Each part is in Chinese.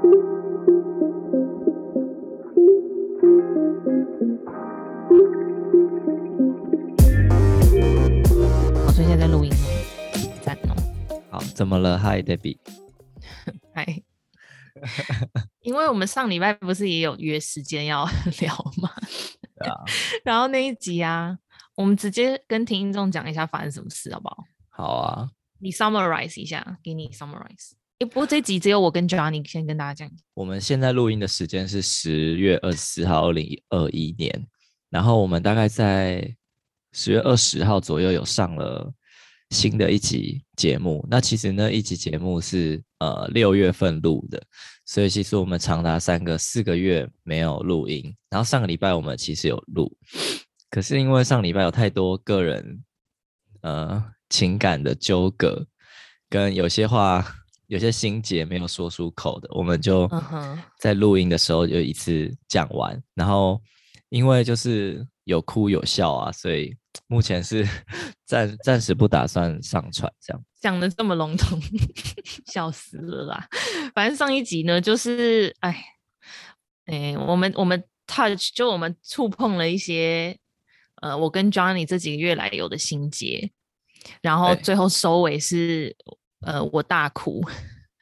我最近在录音在哦。好，怎么了？Hi，Debbie。嗨。因为我们上礼拜不是也有约时间要聊吗？对啊。然后那一集啊，我们直接跟听众讲一下发生什么事，好不好？好啊。你 summarize 一下，给你 summarize。哎，不过这集只有我跟 Johnny 先跟大家讲。我们现在录音的时间是十月二十四号，二零二一年。然后我们大概在十月二十号左右有上了新的一集节目。那其实那一集节目是呃六月份录的，所以其实我们长达三个四个月没有录音。然后上个礼拜我们其实有录，可是因为上礼拜有太多个人呃情感的纠葛，跟有些话。有些心结没有说出口的，我们就在录音的时候就一次讲完。Uh huh. 然后因为就是有哭有笑啊，所以目前是 暂暂时不打算上传这样。讲的这么笼统，笑死了啦！反正上一集呢，就是哎哎，我们我们 touch 就我们触碰了一些呃，我跟 Johnny 这几个月来有的心结，然后最后收尾是。呃，我大哭。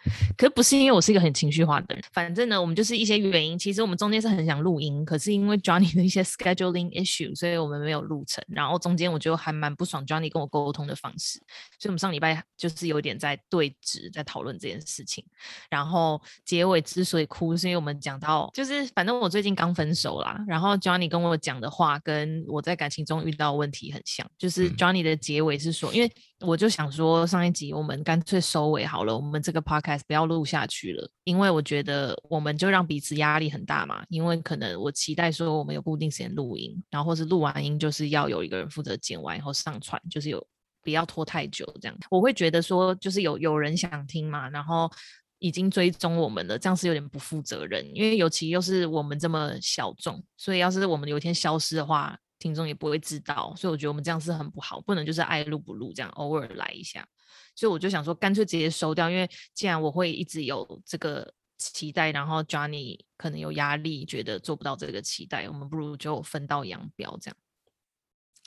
可是不是因为我是一个很情绪化的人，反正呢，我们就是一些原因。其实我们中间是很想录音，可是因为 Johnny 的一些 scheduling issue，所以我们没有录成。然后中间我就还蛮不爽 Johnny 跟我沟通的方式，所以我们上礼拜就是有点在对峙，在讨论这件事情。然后结尾之所以哭，是因为我们讲到，就是反正我最近刚分手啦。然后 Johnny 跟我讲的话，跟我在感情中遇到的问题很像。就是 Johnny 的结尾是说，因为我就想说，上一集我们干脆收尾好了，我们这个 podcast。不要录下去了，因为我觉得我们就让彼此压力很大嘛。因为可能我期待说我们有固定时间录音，然后或是录完音就是要有一个人负责剪完以后上传，就是有不要拖太久这样。我会觉得说就是有有人想听嘛，然后已经追踪我们了，这样是有点不负责任。因为尤其又是我们这么小众，所以要是我们有一天消失的话，听众也不会知道。所以我觉得我们这样是很不好，不能就是爱录不录这样，偶尔来一下。所以我就想说，干脆直接收掉，因为既然我会一直有这个期待，然后 Johnny 可能有压力，觉得做不到这个期待，我们不如就分道扬镳这样。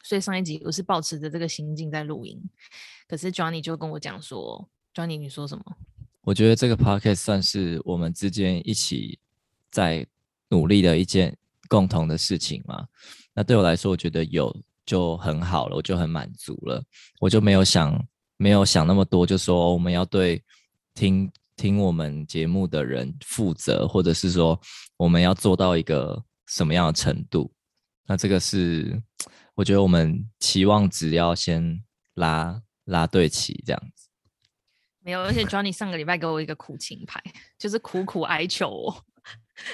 所以上一集我是抱持着这个心境在录音，可是 Johnny 就跟我讲说，Johnny 你说什么？我觉得这个 podcast 算是我们之间一起在努力的一件共同的事情嘛。那对我来说，我觉得有就很好了，我就很满足了，我就没有想。没有想那么多，就说我们要对听听我们节目的人负责，或者是说我们要做到一个什么样的程度？那这个是我觉得我们期望值要先拉拉对齐这样子。没有，而且 Johnny 上个礼拜给我一个苦情牌，就是苦苦哀求我。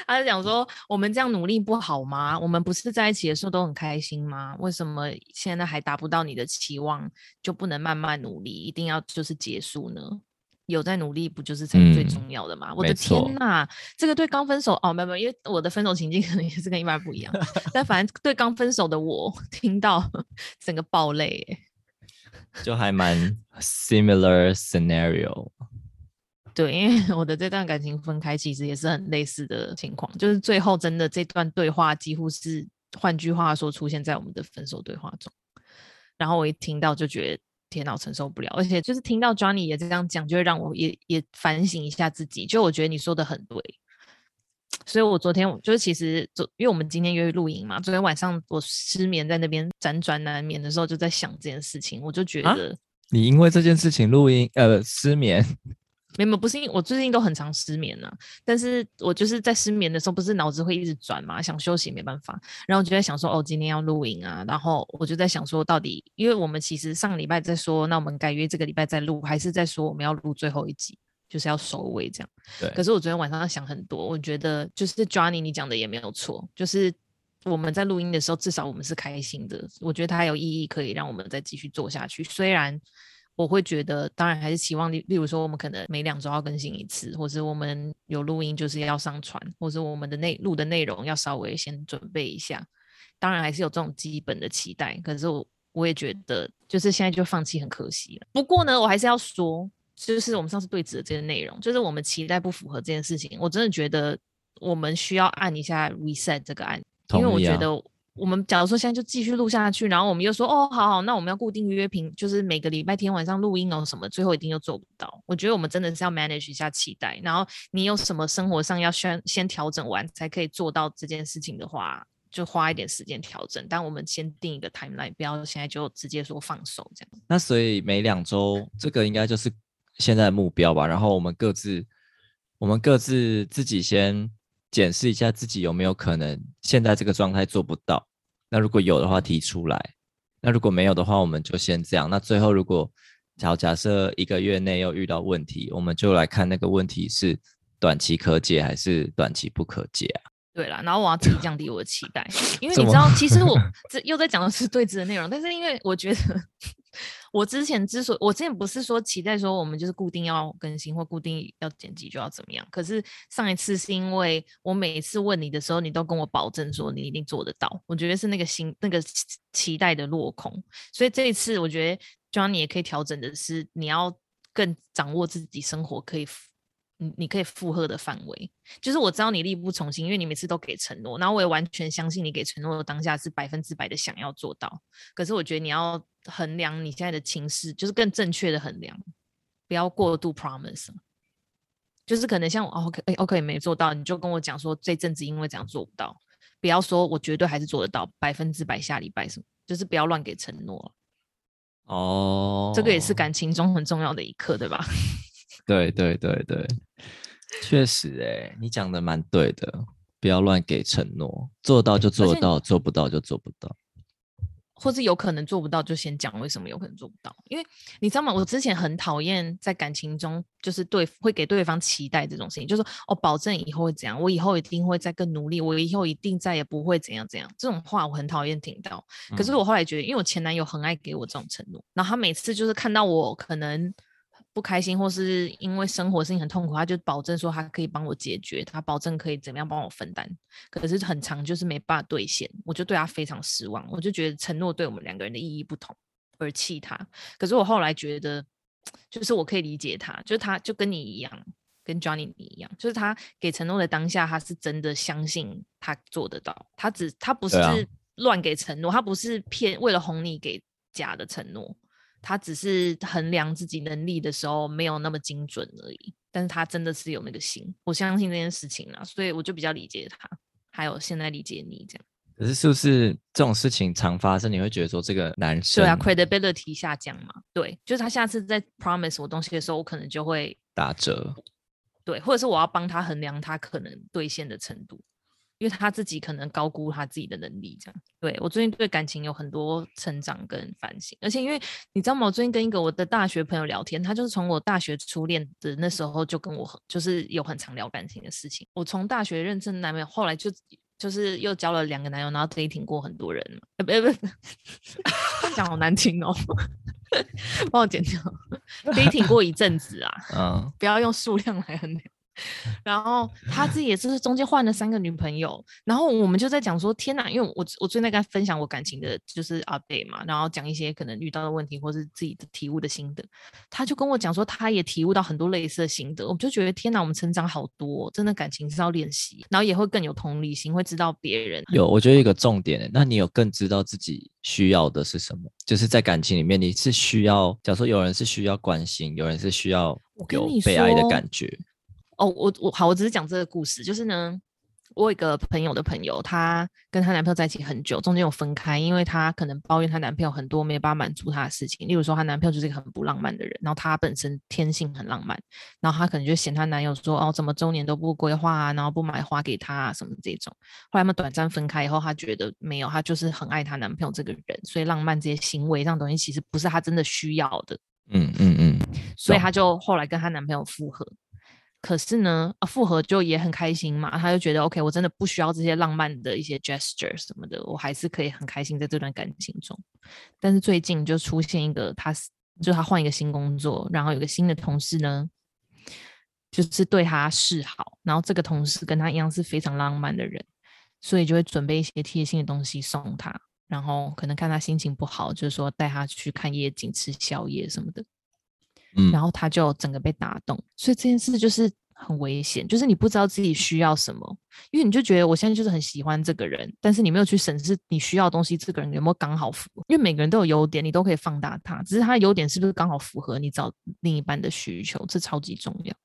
他就讲说：“我们这样努力不好吗？我们不是在一起的时候都很开心吗？为什么现在还达不到你的期望，就不能慢慢努力，一定要就是结束呢？有在努力不就是才最重要的吗？”嗯、我的天哪，这个对刚分手哦，没有没有，因为我的分手情境可能也是跟一般不一样，但反正对刚分手的我听到整个爆泪，就还蛮 similar scenario。对，因为我的这段感情分开，其实也是很类似的情况，就是最后真的这段对话几乎是，换句话说，出现在我们的分手对话中。然后我一听到就觉得天哪，我承受不了，而且就是听到 Johnny 也这样讲，就会让我也也反省一下自己。就我觉得你说的很对，所以我昨天就是其实昨，因为我们今天约录音嘛，昨天晚上我失眠在那边辗转难眠的时候，就在想这件事情，我就觉得、啊、你因为这件事情录音呃失眠。没有，不是因为我最近都很常失眠呢、啊，但是我就是在失眠的时候，不是脑子会一直转嘛，想休息没办法，然后就在想说，哦，今天要录影啊，然后我就在想说，到底，因为我们其实上个礼拜在说，那我们改约这个礼拜再录，还是在说我们要录最后一集，就是要收尾这样。对。可是我昨天晚上想很多，我觉得就是 Johnny 你讲的也没有错，就是我们在录音的时候，至少我们是开心的，我觉得它有意义，可以让我们再继续做下去，虽然。我会觉得，当然还是期望例，例如说，我们可能每两周要更新一次，或是我们有录音就是要上传，或是我们的内录的内容要稍微先准备一下。当然还是有这种基本的期待，可是我我也觉得，就是现在就放弃很可惜了。不过呢，我还是要说，就是我们上次对质的这个内容，就是我们期待不符合这件事情，我真的觉得我们需要按一下 reset 这个按，因为我觉得我们假如说现在就继续录下去，然后我们又说哦，好好，那我们要固定约评，就是每个礼拜天晚上录音哦什么，最后一定又做不到。我觉得我们真的是要 manage 一下期待，然后你有什么生活上要先先调整完才可以做到这件事情的话。就花一点时间调整，但我们先定一个 timeline，不要现在就直接说放手这样。那所以每两周这个应该就是现在目标吧。然后我们各自，我们各自自己先检视一下自己有没有可能现在这个状态做不到。那如果有的话提出来，那如果没有的话我们就先这样。那最后如果假假设一个月内又遇到问题，我们就来看那个问题是短期可解还是短期不可解啊。对啦，然后我要自己降低我的期待，因为你知道，其实我 这又在讲的是对峙的内容，但是因为我觉得我之前之所以我之前不是说期待说我们就是固定要更新或固定要剪辑就要怎么样，可是上一次是因为我每一次问你的时候，你都跟我保证说你一定做得到，我觉得是那个心那个期待的落空，所以这一次我觉得 Johnny 也可以调整的是，你要更掌握自己生活可以。你你可以负荷的范围，就是我知道你力不从心，因为你每次都给承诺，然后我也完全相信你给承诺的当下是百分之百的想要做到。可是我觉得你要衡量你现在的情势，就是更正确的衡量，不要过度 promise。就是可能像我 OK OK 没做到，你就跟我讲说这阵子因为这样做不到，不要说我绝对还是做得到百分之百下礼拜什么，就是不要乱给承诺。哦，这个也是感情中很重要的一课，对吧？对对对对，确实哎，你讲的蛮对的，不要乱给承诺，做到就做到，做不到就做不到，或是有可能做不到就先讲为什么有可能做不到，因为你知道吗？我之前很讨厌在感情中就是对会给对方期待这种事情，就是说哦，保证以后会怎样，我以后一定会再更努力，我以后一定再也不会怎样怎样，这种话我很讨厌听到。可是我后来觉得，因为我前男友很爱给我这种承诺，然后他每次就是看到我可能。不开心，或是因为生活事情很痛苦，他就保证说他可以帮我解决，他保证可以怎么样帮我分担。可是很长就是没办法兑现，我就对他非常失望。我就觉得承诺对我们两个人的意义不同，而气他。可是我后来觉得，就是我可以理解他，就是他就跟你一样，跟 Johnny 你一样，就是他给承诺的当下，他是真的相信他做得到。他只他不是乱给承诺，他不是骗为了哄你给假的承诺。他只是衡量自己能力的时候没有那么精准而已，但是他真的是有那个心，我相信这件事情啊，所以我就比较理解他，还有现在理解你这样。可是是不是这种事情常发生？你会觉得说这个男生对啊，credibility 下降嘛？对，就是他下次再 promise 我东西的时候，我可能就会打折。对，或者是我要帮他衡量他可能兑现的程度。因为他自己可能高估他自己的能力，这样。对，我最近对感情有很多成长跟反省，而且因为你知道吗？我最近跟一个我的大学朋友聊天，他就是从我大学初恋的那时候就跟我就是有很常聊感情的事情。我从大学认识男朋友，后来就就是又交了两个男友，然后 dating 过很多人嘛。呃，不不，讲好难听哦，帮我剪掉。dating 过一阵子啊，嗯，不要用数量来衡量。然后他自己也是中间换了三个女朋友，然后我们就在讲说，天哪，因为我我最近在跟他分享我感情的就是 update 嘛，然后讲一些可能遇到的问题或是自己的体悟的心得，他就跟我讲说，他也体悟到很多类似的心得，我就觉得天哪，我们成长好多，真的感情是要练习，然后也会更有同理心，会知道别人有，我觉得一个重点，那你有更知道自己需要的是什么？就是在感情里面，你是需要，假如说有人是需要关心，有人是需要有被爱的感觉。哦，我我好，我只是讲这个故事，就是呢，我有一个朋友的朋友，她跟她男朋友在一起很久，中间有分开，因为她可能抱怨她男朋友很多没办法满足她的事情，例如说她男朋友就是一个很不浪漫的人，然后她本身天性很浪漫，然后她可能就嫌她男友说哦，怎么周年都不规划啊，然后不买花给她啊什么这种。后来他们短暂分开以后，她觉得没有，她就是很爱她男朋友这个人，所以浪漫这些行为这样东西其实不是她真的需要的。嗯嗯嗯，所以她就后来跟她男朋友复合。可是呢，啊，复合就也很开心嘛，他就觉得 OK，我真的不需要这些浪漫的一些 gesture 什么的，我还是可以很开心在这段感情中。但是最近就出现一个，他就他换一个新工作，然后有个新的同事呢，就是对他示好，然后这个同事跟他一样是非常浪漫的人，所以就会准备一些贴心的东西送他，然后可能看他心情不好，就是说带他去看夜景、吃宵夜什么的。然后他就整个被打动，所以这件事就是很危险，就是你不知道自己需要什么，因为你就觉得我现在就是很喜欢这个人，但是你没有去审视你需要的东西，这个人有没有刚好符合？因为每个人都有优点，你都可以放大他，只是他的优点是不是刚好符合你找另一半的需求，这超级重要。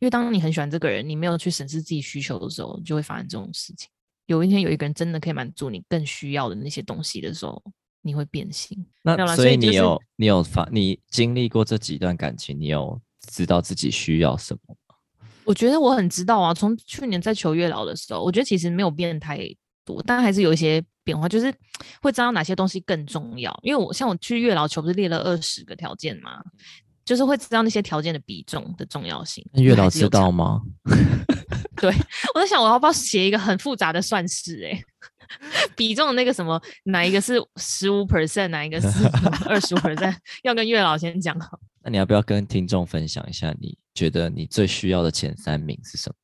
因为当你很喜欢这个人，你没有去审视自己需求的时候，就会发生这种事情。有一天有一个人真的可以满足你更需要的那些东西的时候，你会变心。那所以你有、就是、你有发你经历过这几段感情，你有知道自己需要什么吗？我觉得我很知道啊。从去年在求月老的时候，我觉得其实没有变太多，但还是有一些变化，就是 会知道哪些东西更重要。因为我像我去月老求，不是列了二十个条件吗？就是会知道那些条件的比重的重要性。月老知道吗？对，我在想我要不要写一个很复杂的算式？哎，比重那个什么，哪一个是十五 percent，哪一个是二十五 percent？要跟月老先讲好。那你要不要跟听众分享一下？你觉得你最需要的前三名是什么？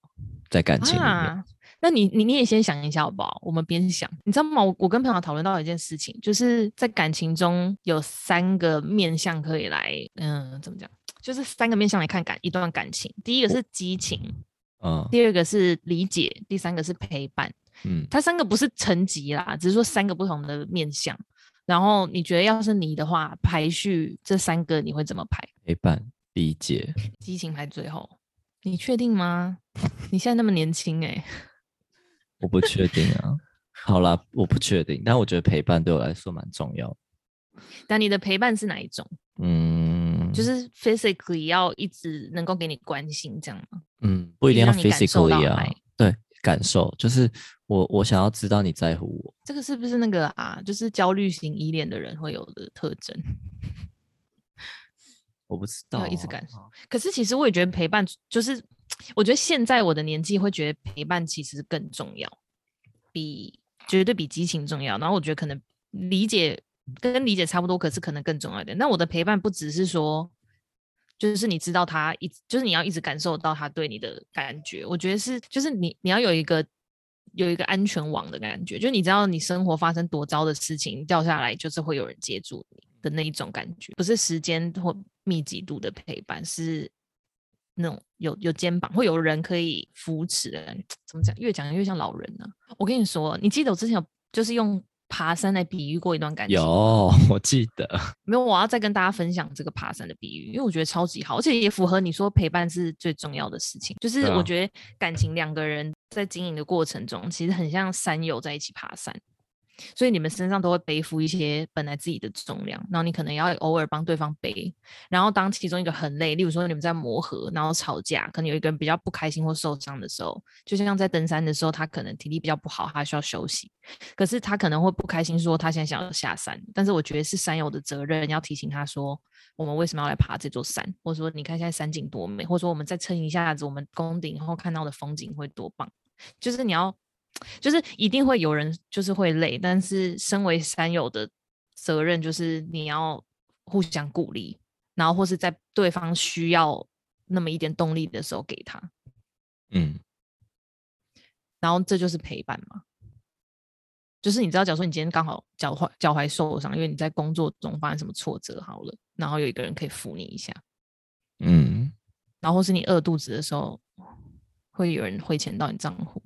在感情里面？啊那你你你也先想一下好不好？我们边想，你知道吗？我我跟朋友讨论到一件事情，就是在感情中有三个面向可以来，嗯，怎么讲？就是三个面向来看感一段感情。第一个是激情，嗯，第二个是理解，第三个是陪伴。嗯，它三个不是层级啦，只是说三个不同的面向。然后你觉得要是你的话，排序这三个你会怎么排？陪伴、理解、激情排最后。你确定吗？你现在那么年轻诶、欸。我不确定啊，好啦，我不确定，但我觉得陪伴对我来说蛮重要。但你的陪伴是哪一种？嗯，就是 physically 要一直能够给你关心这样吗？嗯，不一定要 physically 啊，对，感受就是我我想要知道你在乎我。这个是不是那个啊？就是焦虑型依恋的人会有的特征？我不知道、啊，一直感受。可是其实我也觉得陪伴就是。我觉得现在我的年纪会觉得陪伴其实更重要，比绝对比激情重要。然后我觉得可能理解跟理解差不多，可是可能更重要一点。那我的陪伴不只是说，就是你知道他一，就是你要一直感受到他对你的感觉。我觉得是，就是你你要有一个有一个安全网的感觉，就你知道你生活发生多糟的事情掉下来，就是会有人接住你的那一种感觉，不是时间或密集度的陪伴，是。那种有有肩膀，会有人可以扶持的感觉，怎么讲？越讲越像老人呢、我跟你说，你记得我之前有就是用爬山来比喻过一段感情。有，我记得。没有，我要再跟大家分享这个爬山的比喻，因为我觉得超级好，而且也符合你说陪伴是最重要的事情。就是我觉得感情两个人在经营的过程中，其实很像山友在一起爬山。所以你们身上都会背负一些本来自己的重量，然后你可能要偶尔帮对方背。然后当其中一个很累，例如说你们在磨合，然后吵架，可能有一个人比较不开心或受伤的时候，就像在登山的时候，他可能体力比较不好，他需要休息。可是他可能会不开心，说他现在想要下山。但是我觉得是山友的责任，要提醒他说，我们为什么要来爬这座山，或者说你看现在山景多美，或者说我们再撑一下子，我们攻顶后看到的风景会多棒。就是你要。就是一定会有人就是会累，但是身为三友的责任就是你要互相鼓励，然后或是在对方需要那么一点动力的时候给他，嗯，然后这就是陪伴嘛。就是你知道，假如说你今天刚好脚踝脚踝受伤，因为你在工作中发生什么挫折好了，然后有一个人可以扶你一下，嗯，然后或是你饿肚子的时候，会有人汇钱到你账户。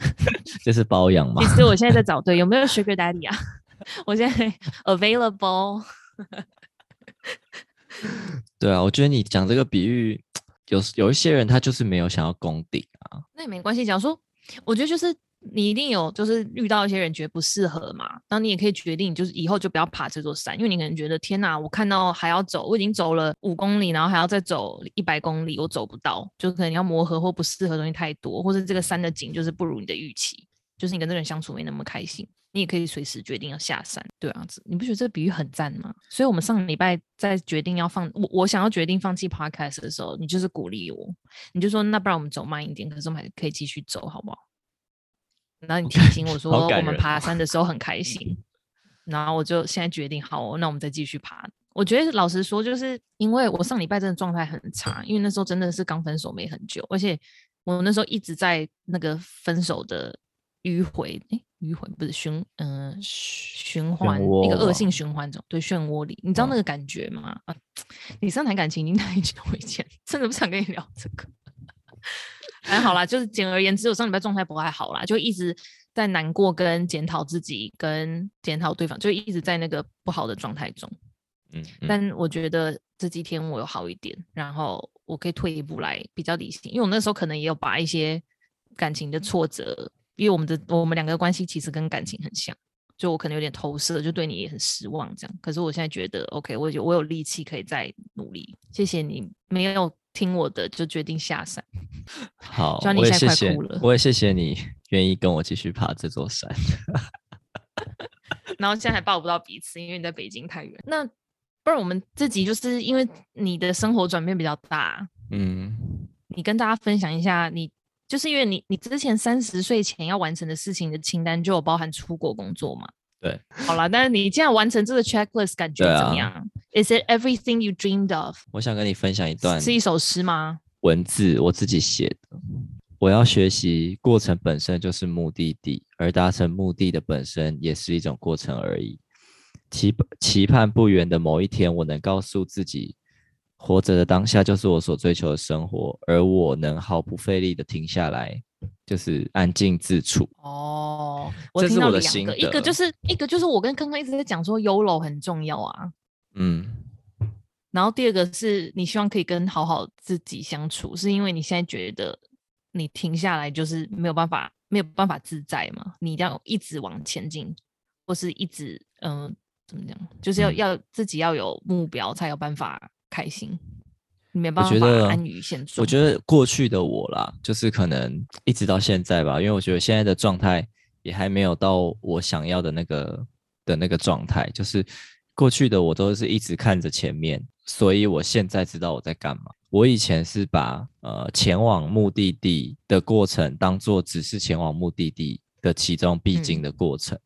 这是包养吗？其实我现在在找对，有没有 Sugar Daddy 啊？我现在 available。对啊，我觉得你讲这个比喻，有有一些人他就是没有想要功底啊。那也没关系，假如说，我觉得就是。你一定有，就是遇到一些人觉得不适合嘛，那你也可以决定，就是以后就不要爬这座山，因为你可能觉得天哪，我看到还要走，我已经走了五公里，然后还要再走一百公里，我走不到，就可能要磨合或不适合东西太多，或者这个山的景就是不如你的预期，就是你跟这个人相处没那么开心，你也可以随时决定要下山，对啊，你不觉得这个比喻很赞吗？所以我们上礼拜在决定要放我我想要决定放弃 podcast 的时候，你就是鼓励我，你就说那不然我们走慢一点，可是我们还可以继续走，好不好？然后你提醒我说我们爬山的时候很开心，然后我就现在决定好，那我们再继续爬。我觉得老实说，就是因为我上礼拜真的状态很差，因为那时候真的是刚分手没很久，而且我那时候一直在那个分手的迂回，诶，迂回不是循嗯、呃、循环一个恶性循环中，对，漩涡里，你知道那个感觉吗？嗯、啊，你上谈感情已经太久以前，真的不想跟你聊这个。还好啦，就是简而言之，我上礼拜状态不太好啦，就一直在难过跟检讨自己，跟检讨对方，就一直在那个不好的状态中。嗯，嗯，但我觉得这几天我有好一点，然后我可以退一步来比较理性，因为我那时候可能也有把一些感情的挫折，因为我们的我们两个关系其实跟感情很像，就我可能有点投射，就对你也很失望这样。可是我现在觉得 OK，我有我有力气可以再努力。谢谢你没有听我的就决定下山。好，我也谢谢，我也谢谢你愿意跟我继续爬这座山。然后现在还抱不到彼此，因为你在北京太远。那不然我们自己就是因为你的生活转变比较大，嗯，你跟大家分享一下你，你就是因为你你之前三十岁前要完成的事情的清单就有包含出国工作嘛？对，好了，但是你这样完成这个 checklist 感觉怎么样？啊？Is it everything you dreamed of？我想跟你分享一段，是一首诗吗？文字我自己写的。我要学习，过程本身就是目的地，而达成目的的本身也是一种过程而已。期期盼不远的某一天，我能告诉自己，活着的当下就是我所追求的生活，而我能毫不费力的停下来，就是安静自处。哦，我听到两个，这是我的心得，一个就是一个就是我跟康康一直在讲说，YOLO 很重要啊。嗯，然后第二个是你希望可以跟好好自己相处，是因为你现在觉得你停下来就是没有办法，没有办法自在嘛？你要一直往前进，或是一直嗯。呃怎么讲？就是要、嗯、要自己要有目标，才有办法开心。你没办法安于现状。我觉得过去的我啦，就是可能一直到现在吧，因为我觉得现在的状态也还没有到我想要的那个的那个状态。就是过去的我都是一直看着前面，所以我现在知道我在干嘛。我以前是把呃前往目的地的过程当做只是前往目的地的其中必经的过程。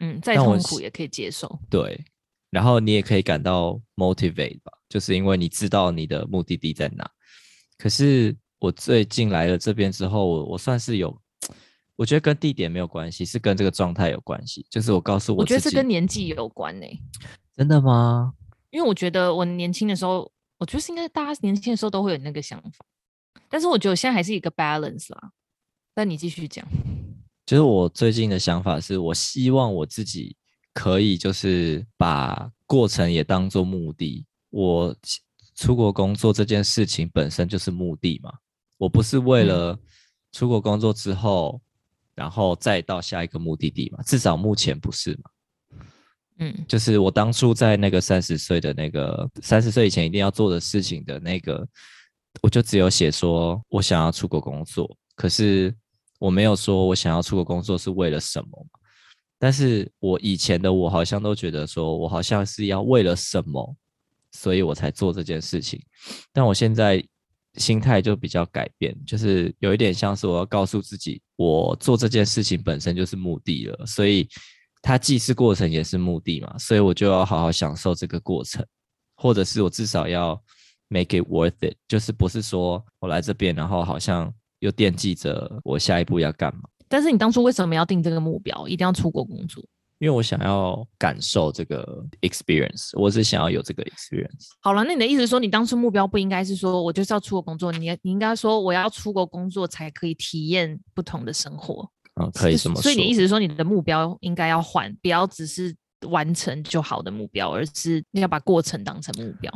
嗯嗯，再痛苦也可以接受。对，然后你也可以感到 motivate 吧，就是因为你知道你的目的地在哪。可是我最近来了这边之后，我我算是有，我觉得跟地点没有关系，是跟这个状态有关系。就是我告诉我，我觉得是跟年纪有关呢、欸。真的吗？因为我觉得我年轻的时候，我觉得是应该大家年轻的时候都会有那个想法，但是我觉得我现在还是一个 balance 啦。那你继续讲。其实我最近的想法是，我希望我自己可以就是把过程也当做目的。我出国工作这件事情本身就是目的嘛，我不是为了出国工作之后，然后再到下一个目的地嘛，至少目前不是嘛。嗯，就是我当初在那个三十岁的那个三十岁以前一定要做的事情的那个，我就只有写说我想要出国工作，可是。我没有说我想要出国工作是为了什么，但是我以前的我好像都觉得说我好像是要为了什么，所以我才做这件事情。但我现在心态就比较改变，就是有一点像是我要告诉自己，我做这件事情本身就是目的了，所以它既是过程也是目的嘛，所以我就要好好享受这个过程，或者是我至少要 make it worth it，就是不是说我来这边然后好像。又惦记着我下一步要干嘛？但是你当初为什么要定这个目标，一定要出国工作？因为我想要感受这个 experience，我是想要有这个 experience。好了，那你的意思是说，你当初目标不应该是说我就是要出国工作，你你应该说我要出国工作才可以体验不同的生活。嗯，可以这么说。所以你意思是说，你的目标应该要换，不要只是完成就好的目标，而是你要把过程当成目标。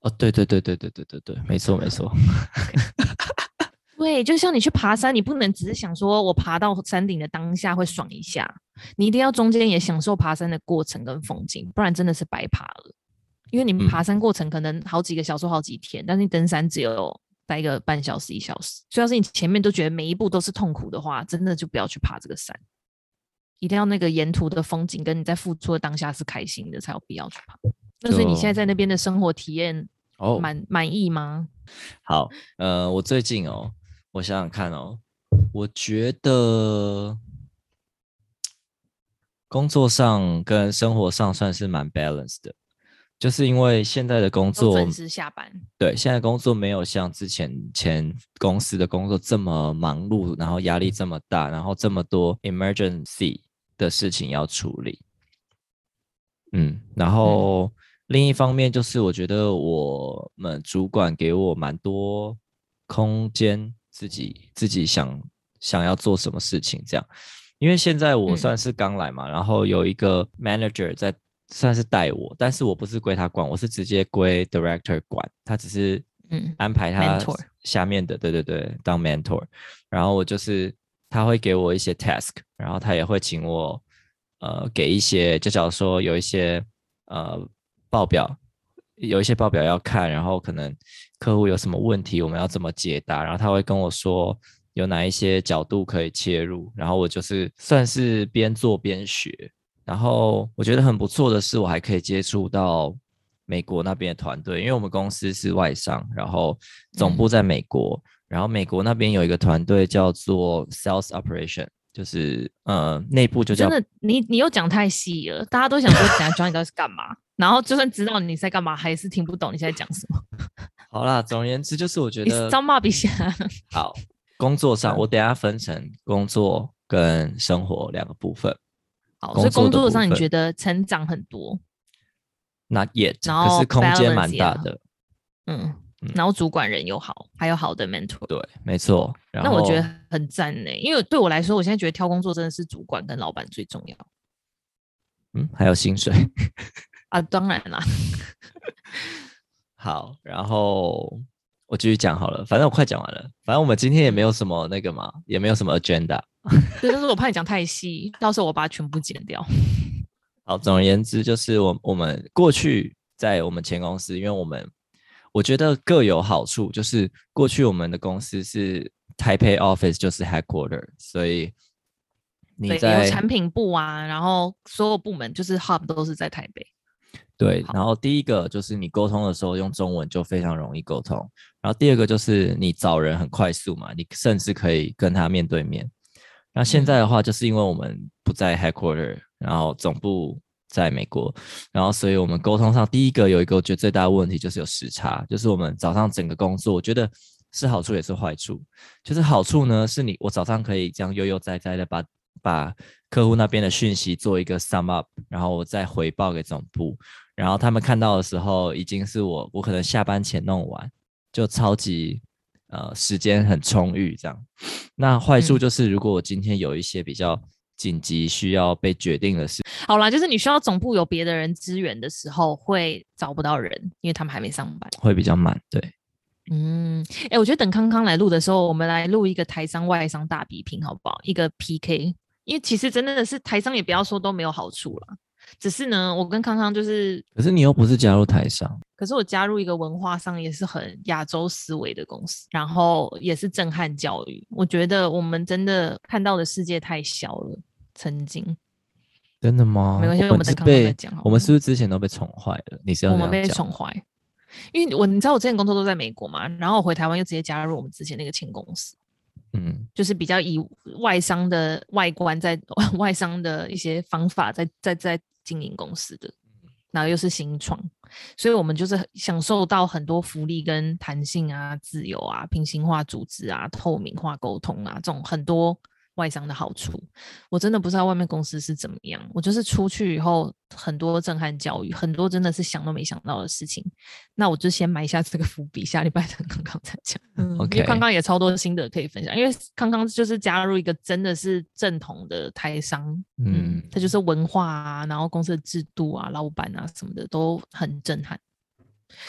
哦，对对对对对对对对，没错没错。对，就像你去爬山，你不能只是想说我爬到山顶的当下会爽一下，你一定要中间也享受爬山的过程跟风景，不然真的是白爬了。因为你们爬山过程可能好几个小时、好几天，嗯、但是你登山只有待个半小时、一小时。所以要是你前面都觉得每一步都是痛苦的话，真的就不要去爬这个山。一定要那个沿途的风景跟你在付出的当下是开心的，才有必要去爬。那所以你现在在那边的生活体验哦，满满意吗？好，呃，我最近哦。我想想看哦，我觉得工作上跟生活上算是蛮 balance 的，就是因为现在的工作准时下班，对，现在工作没有像之前前公司的工作这么忙碌，然后压力这么大，然后这么多 emergency，的事情要处理。嗯，然后另一方面就是我觉得我们主管给我蛮多空间，自己自己想想要做什么事情这样。因为现在我算是刚来嘛，嗯、然后有一个 manager 在算是带我，但是我不是归他管，我是直接归 director 管，他只是嗯安排他下面的，嗯、对对对，当 mentor，然后我就是他会给我一些 task，然后他也会请我呃给一些，就假如说有一些。呃，报表有一些报表要看，然后可能客户有什么问题，我们要怎么解答，然后他会跟我说有哪一些角度可以切入，然后我就是算是边做边学，然后我觉得很不错的是，我还可以接触到美国那边的团队，因为我们公司是外商，然后总部在美国，嗯、然后美国那边有一个团队叫做 Sales Operation。就是呃，内部就叫真的，你你又讲太细了，大家都想说等下 Johnny 到底是干嘛，然后就算知道你在干嘛，还是听不懂你现在讲什么。好啦，总而言之就是我觉得张骂比下好，工作上我等下分成工作跟生活两个部分。好，所以工作上你觉得成长很多？Not yet，可是空间蛮大的。嗯。然后主管人又好，还有好的 mentor。对，没错。那我觉得很赞呢，因为对我来说，我现在觉得挑工作真的是主管跟老板最重要。嗯，还有薪水啊，当然啦。好，然后我继续讲好了，反正我快讲完了。反正我们今天也没有什么那个嘛，也没有什么 agenda。对，但是我怕你讲太细，到时候我把它全部剪掉。好，总而言之，就是我我们过去在我们前公司，因为我们。我觉得各有好处，就是过去我们的公司是台北 office，就是 headquarter，所以你在有产品部啊，然后所有部门就是 hub 都是在台北。对，然后第一个就是你沟通的时候用中文就非常容易沟通，然后第二个就是你找人很快速嘛，你甚至可以跟他面对面。那现在的话，就是因为我们不在 headquarter，然后总部。在美国，然后所以我们沟通上第一个有一个我觉得最大的问题就是有时差，就是我们早上整个工作，我觉得是好处也是坏处。就是好处呢，是你我早上可以这样悠悠哉哉的把把客户那边的讯息做一个 sum up，然后我再回报给总部，然后他们看到的时候已经是我我可能下班前弄完，就超级呃时间很充裕这样。那坏处就是如果我今天有一些比较。紧急需要被决定的事，好啦，就是你需要总部有别的人支援的时候，会找不到人，因为他们还没上班，会比较慢。对，嗯，哎、欸，我觉得等康康来录的时候，我们来录一个台商外商大比拼，好不好？一个 PK，因为其实真的是台商也不要说都没有好处了，只是呢，我跟康康就是，可是你又不是加入台商。可是我加入一个文化上也是很亚洲思维的公司，然后也是震撼教育。我觉得我们真的看到的世界太小了。曾经，真的吗？没关系，我们等康康再讲。我们是不是之前都被宠坏了？你是要我们被宠坏？因为我你知道我之前工作都在美国嘛，然后我回台湾又直接加入我们之前那个前公司，嗯，就是比较以外商的外观在 外商的一些方法在在在经营公司的。然后又是新创，所以我们就是享受到很多福利跟弹性啊、自由啊、平行化组织啊、透明化沟通啊，这种很多。外商的好处，我真的不知道外面公司是怎么样。我就是出去以后，很多震撼教育，很多真的是想都没想到的事情。那我就先埋下这个伏笔，下礼拜等康康再讲。嗯，Okay. 因为康康也超多心得可以分享。因为康康就是加入一个真的是正统的台商，嗯，他就是文化啊，然后公司的制度啊、老板啊什么的都很震撼。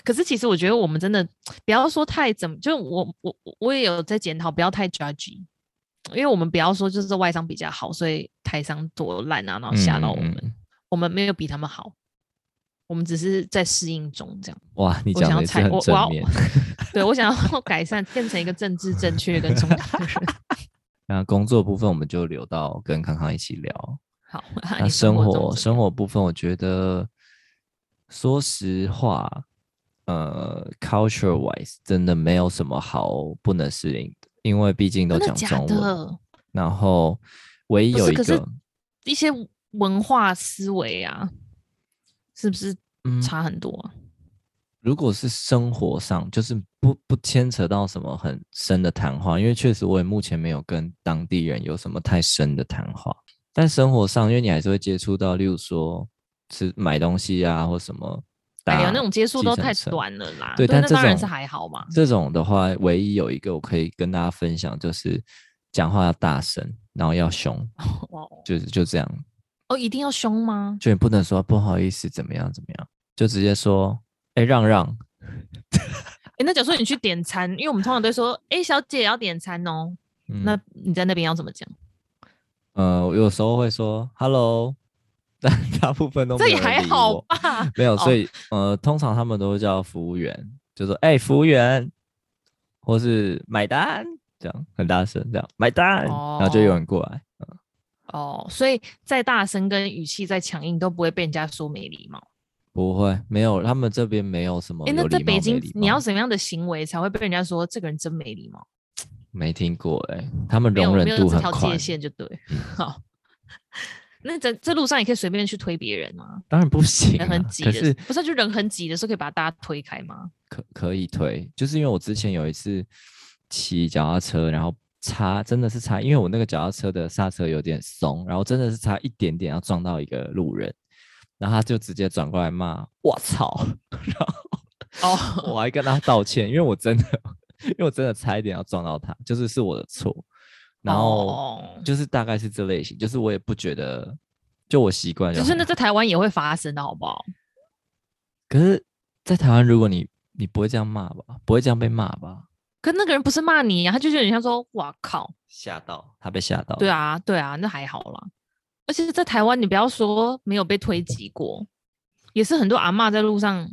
可是其实我觉得我们真的不要说太怎么，就我我我也有在检讨，不要太 judgy。因为我们不要说就是外商比较好，所以台商多烂啊，然后吓到我们。嗯、我们没有比他们好，我们只是在适应中这样。哇，你讲的是很正面。我我要对，我想 要改善，变成一个政治正确跟中立的人。那工作部分我们就留到跟康康一起聊。好，那生活生活部分，我觉得说实话，呃，culture wise 真的没有什么好不能适应的。因为毕竟都讲中文，的？然后唯一有一个是一些文化思维啊，是不是差很多啊？嗯，如果是生活上，就是不不牵扯到什么很深的谈话，因为确实我也目前没有跟当地人有什么太深的谈话。但生活上，因为你还是会接触到，例如说吃买东西啊，或什么。哎呀，那种接触都太短了啦。对，但这当然是还好嘛。这种的话，唯一有一个我可以跟大家分享，就是讲话要大声，然后要凶，哦、就是就这样。哦，一定要凶吗？就你不能说不好意思，怎么样怎么样，就直接说，哎，让让。哎，那假如说你去点餐，因为我们通常都说，哎，小姐要点餐哦。嗯、那你在那边要怎么讲？呃，我有时候会说，Hello。但大部分都这也还好吧，没有，所以、哦、呃，通常他们都会叫服务员，就说：“哎、欸，服务员，或是买单，这样很大声，这样买单，哦、然后就有人过来。嗯”哦，所以再大声跟语气再强硬都不会被人家说没礼貌，不会，没有，他们这边没有什么。哎，那在北京，你要什么样的行为才会被人家说这个人真没礼貌？没听过哎、欸，他们容忍度很宽，界限就对，好。那在在路上也可以随便去推别人吗？当然不行、啊，人很挤的，可是不是就人很挤的时候可以把大家推开吗？可可以推，就是因为我之前有一次骑脚踏车，然后差真的是差，因为我那个脚踏车的刹车有点松，然后真的是差一点点要撞到一个路人，然后他就直接转过来骂我操，然后哦，我还跟他道歉，因为我真的，因为我真的差一点要撞到他，就是是我的错。然后就是大概是这类型，就是我也不觉得，就我习惯。就是那在台湾也会发生的，好不好？可是，在台湾如果你你不会这样骂吧，不会这样被骂吧？可那个人不是骂你啊，他就是有点像说“哇靠”，吓到他被吓到。对啊，对啊，那还好啦。而且在台湾，你不要说没有被推挤过，也是很多阿嬷在路上，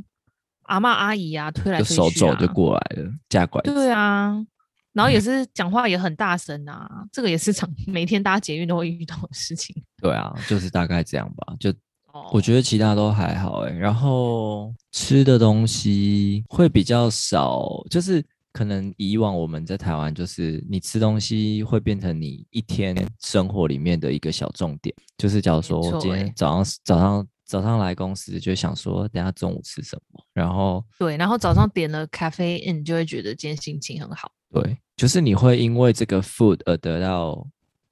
阿嬷阿姨啊推来推去啊，手肘就过来了，架拐子。对啊。然后也是讲话也很大声啊，嗯、这个也是常 每天搭捷运都会遇到的事情。对啊，就是大概这样吧。就我觉得其他都还好哎、欸。然后吃的东西会比较少，就是可能以往我们在台湾，就是你吃东西会变成你一天生活里面的一个小重点。就是假如说我今天早上早上早上来公司，就想说等下中午吃什么，然后对，然后早上点了咖啡，嗯，就会觉得今天心情很好。对，就是你会因为这个 food 而得到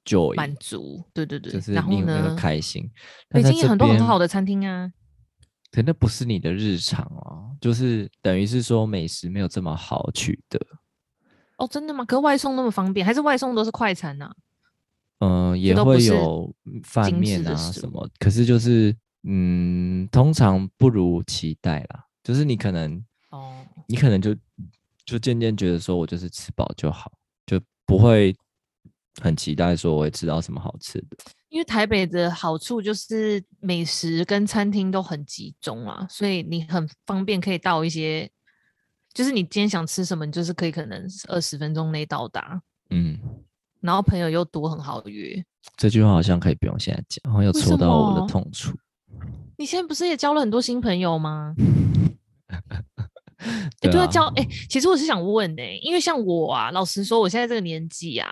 joy 满足，对对对，就是你有那个开心。北京有很多很好的餐厅啊，可那不是你的日常哦，就是等于是说美食没有这么好取得。哦，真的吗？可是外送那么方便，还是外送都是快餐呢？嗯，也会有饭面啊什么，可是就是嗯，通常不如期待啦。就是你可能哦，你可能就。就渐渐觉得说，我就是吃饱就好，就不会很期待说我会吃到什么好吃的。因为台北的好处就是美食跟餐厅都很集中啊，所以你很方便可以到一些，就是你今天想吃什么，你就是可以可能二十分钟内到达。嗯，然后朋友又多，很好约。这句话好像可以不用现在讲，然后又戳到我的痛处。你现在不是也交了很多新朋友吗？哎，对啊，交哎，其实我是想问哎，因为像我啊，老实说，我现在这个年纪啊，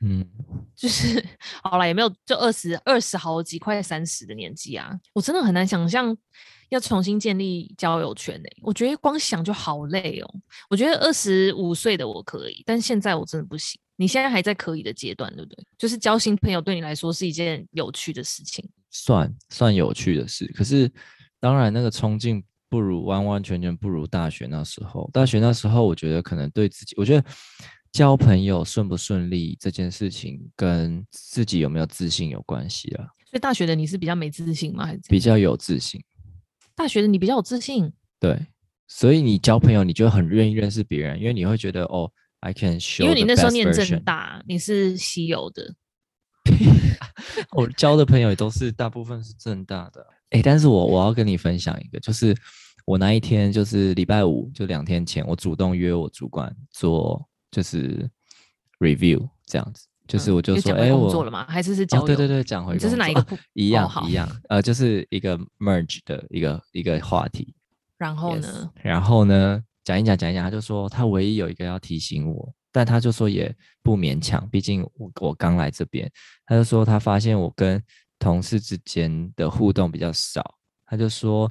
嗯，就是好了，也没有就二十二十好几，快三十的年纪啊，我真的很难想象要重新建立交友圈哎，我觉得光想就好累哦。我觉得二十五岁的我可以，但现在我真的不行。你现在还在可以的阶段，对不对？就是交新朋友对你来说是一件有趣的事情，算算有趣的事。可是当然那个冲劲。不如完完全全不如大学那时候。大学那时候，我觉得可能对自己，我觉得交朋友顺不顺利这件事情，跟自己有没有自信有关系啊。所以大学的你是比较没自信吗？还是比较有自信？大学的你比较有自信。对，所以你交朋友，你就很愿意认识别人，因为你会觉得哦，I can show。因为你那时候念正大，你是稀有的。我交的朋友也都是大部分是正大的。哎，但是我我要跟你分享一个，就是。我那一天就是礼拜五，就两天前，我主动约我主管做就是 review 这样子，就是我就说，哎、嗯，我做了吗？还是是讲、哦？对对对，讲回。这是哪一个、啊？一样、哦、一样，呃，就是一个 merge 的一个一个话题。然后呢？Yes, 然后呢？讲一讲讲一讲，他就说他唯一有一个要提醒我，但他就说也不勉强，毕竟我我刚来这边，他就说他发现我跟同事之间的互动比较少。他就说，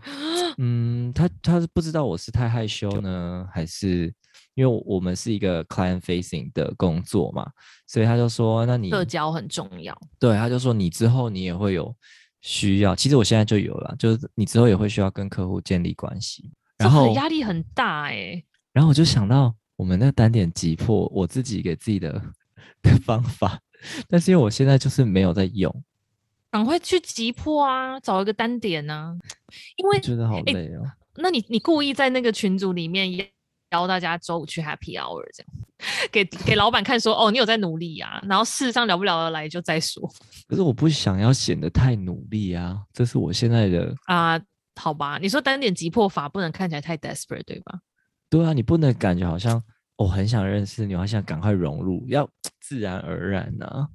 嗯，他他是不知道我是太害羞呢，还是因为我们是一个 client facing 的工作嘛，所以他就说，那你社交很重要。对，他就说你之后你也会有需要，其实我现在就有了，就是你之后也会需要跟客户建立关系，然后压力很大哎、欸。然后我就想到我们那个单点击破，我自己给自己的 的方法，但是因为我现在就是没有在用。赶快去急迫啊！找一个单点啊！因为觉得好累哦。那你你故意在那个群组里面邀大家周五去 Happy Hour 这样，给给老板看说哦，你有在努力啊。然后事实上聊不聊得来就再说。可是我不想要显得太努力啊，这是我现在的啊。好吧，你说单点急迫法不能看起来太 desperate 对吧？对啊，你不能感觉好像我、哦、很想认识你，好想赶快融入，要 自然而然呢、啊。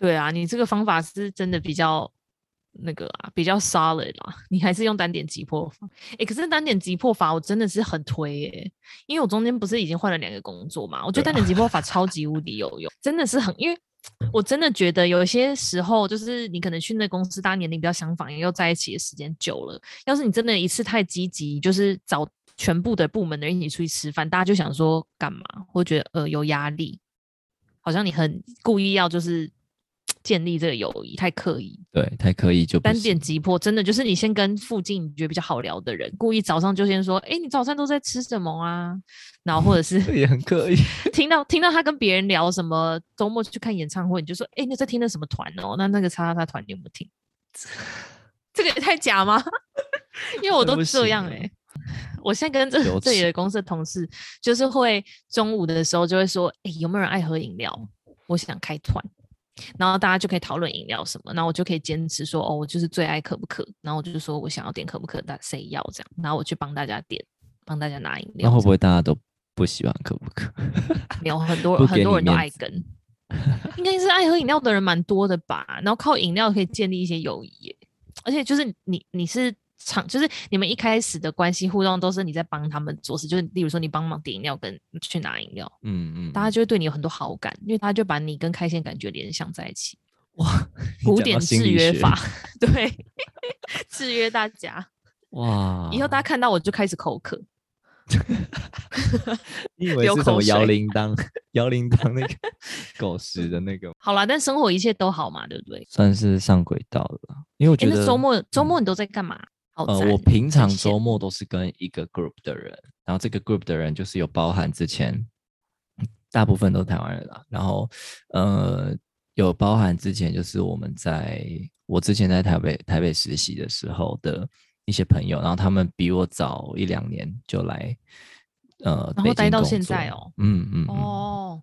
对啊，你这个方法是真的比较那个啊，比较 solid 啦。你还是用单点击破法。哎，可是单点击破法我真的是很推耶，因为我中间不是已经换了两个工作嘛，我觉得单点击破法超级无敌有用，真的是很，因为我真的觉得有些时候就是你可能去那公司，大家年龄比较相仿，又在一起的时间久了，要是你真的一次太积极，就是找全部的部门的人一起出去吃饭，大家就想说干嘛，会觉得呃有压力，好像你很故意要就是。建立这个友谊太刻意，对，太刻意就单点急迫，真的就是你先跟附近你觉得比较好聊的人，故意早上就先说，哎、欸，你早餐都在吃什么啊？然后或者是 也很刻意，听到听到他跟别人聊什么周末去看演唱会，你就说，哎、欸，你在听的什么团哦？那那个叉叉叉团你有没有听？这个也太假吗？因为我都这样哎、欸，我现在跟这这里的公司的同事，就是会中午的时候就会说，哎、欸，有没有人爱喝饮料？我想开团。然后大家就可以讨论饮料什么，然后我就可以坚持说，哦，我就是最爱可不可，然后我就是说我想要点可不可，但谁要这样，然后我去帮大家点，帮大家拿饮料。那会不会大家都不喜欢可不可？没有很多很多人都爱跟，应该是爱喝饮料的人蛮多的吧。然后靠饮料可以建立一些友谊，而且就是你你是。场就是你们一开始的关系互动都是你在帮他们做事，就是例如说你帮忙点饮料跟去拿饮料，嗯嗯，大家就会对你有很多好感，因为他就把你跟开心感觉联想在一起。哇，古典制约法，对，制约大家。哇，以后大家看到我就开始口渴。你以为是什么摇铃铛？摇铃铛那个狗食的那个？好啦，但生活一切都好嘛，对不对？算是上轨道了，因为我觉得周末周末你都在干嘛？嗯呃，我平常周末。都是跟一个 group 的人，然后这个 group 的人就是有包含之前大部分都是台湾人啦，然后呃有包含之前就是我们在我之前在台北台北实习的时候的一些朋友，然后他们比我早一两年就来呃，然后待到现在哦，嗯嗯哦，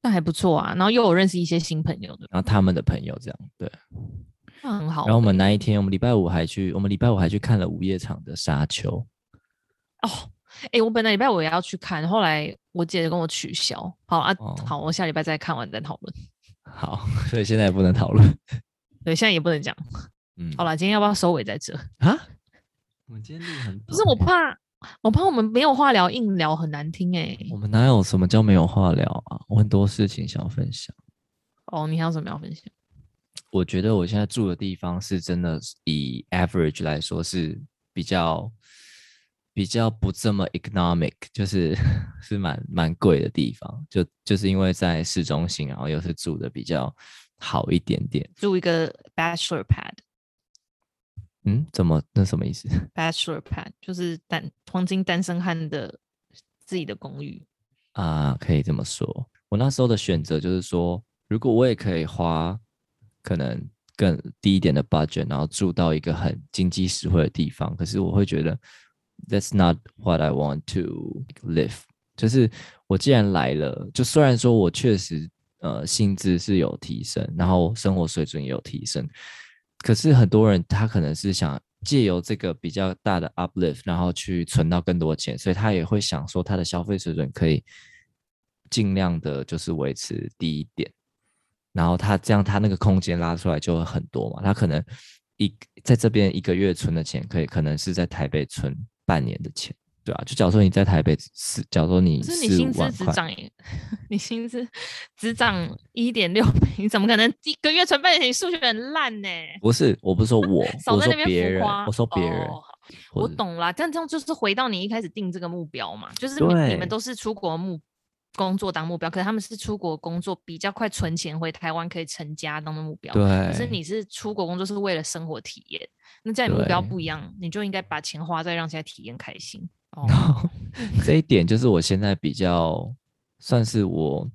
那还不错啊，然后又有认识一些新朋友的，然后他们的朋友这样对。那很好。然后我们那一天，我们礼拜五还去，我们礼拜五还去看了午夜场的沙丘。哦，哎、欸，我本来礼拜五也要去看，后来我姐姐跟我取消。好啊，哦、好，我下礼拜再看完再讨论。好，所以现在也不能讨论。对，现在也不能讲。嗯，好了，今天要不要收尾在这啊？我们今天录很，不是我怕，我怕我们没有话聊，硬聊很难听哎、欸。我们哪有什么叫没有话聊啊？我很多事情想要分享。哦，你还有什么要分享？我觉得我现在住的地方是真的以 average 来说是比较比较不这么 economic，就是 是蛮蛮贵的地方，就就是因为在市中心，然后又是住的比较好一点点。住一个 bachelor pad，嗯，怎么那什么意思？bachelor pad 就是单黄金单身汉的自己的公寓啊，可以这么说。我那时候的选择就是说，如果我也可以花。可能更低一点的 budget，然后住到一个很经济实惠的地方。可是我会觉得，That's not what I want to live。就是我既然来了，就虽然说我确实呃薪资是有提升，然后生活水准也有提升，可是很多人他可能是想借由这个比较大的 uplift，然后去存到更多钱，所以他也会想说他的消费水准可以尽量的就是维持低一点。然后他这样，他那个空间拉出来就会很多嘛。他可能一在这边一个月存的钱，可以可能是在台北存半年的钱，对啊，就假如说你在台北是，假如说你是 你薪资只涨，你薪资只涨一点六倍，你怎么可能一个月存半年？你数学很烂呢？不是，我不是说我，少在那边别人，我说别人。哦、我懂了，但这样就是回到你一开始定这个目标嘛，就是你，你们都是出国目工作当目标，可是他们是出国工作比较快存钱回台湾可以成家当的目标，对。可是你是出国工作是为了生活体验，那这样目标不一样，你就应该把钱花在让现在体验开心。哦，这一点就是我现在比较算是我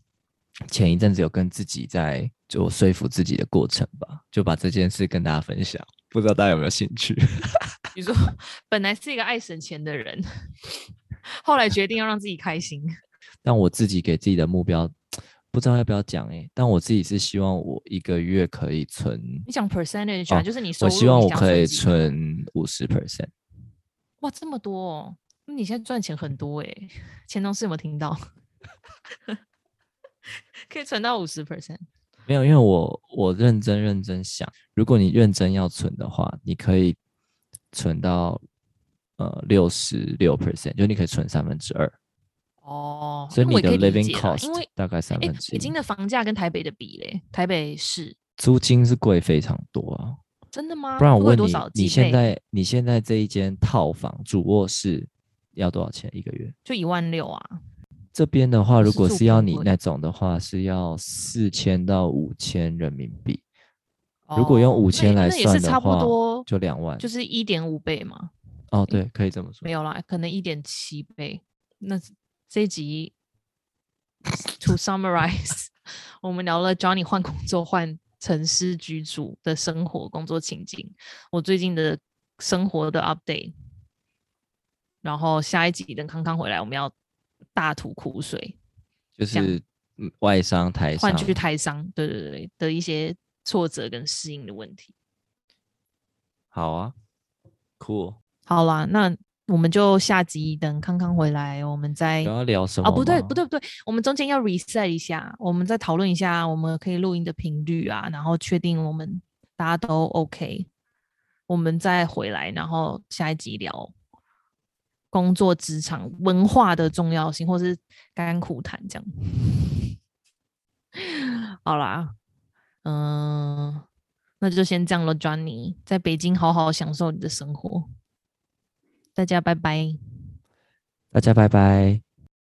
前一阵子有跟自己在就说服自己的过程吧，就把这件事跟大家分享，不知道大家有没有兴趣？比如说，本来是一个爱省钱的人，后来决定要让自己开心。但我自己给自己的目标，不知道要不要讲哎、欸，但我自己是希望我一个月可以存，你讲 percentage 啊，哦、就是你收入，我希望我可以存五十 percent。哇，这么多哦！那你现在赚钱很多哎、欸，钱同事有没有听到？可以存到五十 percent？没有，因为我我认真认真想，如果你认真要存的话，你可以存到呃六十六 percent，就你可以存三分之二。哦，所以你的 living cost 因为大概三分之一。北京的房价跟台北的比嘞，台北是租金是贵非常多啊。真的吗？不然我问你，你现在你现在这一间套房主卧室要多少钱一个月？就一万六啊。这边的话，如果是要你那种的话，是要四千到五千人民币。哦、如果用五千来算的话，差不多就两万，就是一点五倍嘛。哦，对，可以这么说。没有啦，可能一点七倍。那。这一集，to summarize，我们聊了 Johnny 换工作、换城市居住的生活、工作情境，我最近的生活的 update，然后下一集等康康回来，我们要大吐苦水，就是外商台商换去台商，对对对的一些挫折跟适应的问题。好啊，cool，好啦，那。我们就下集等康康回来，我们再要聊什么？哦，不对，不对，不对，我们中间要 reset 一下，我们再讨论一下我们可以录音的频率啊，然后确定我们大家都 OK，我们再回来，然后下一集聊工作职场文化的重要性，或是甘苦谈这样。好啦，嗯，那就先这样了，Johnny，在北京好好享受你的生活。大家拜拜，大家拜拜。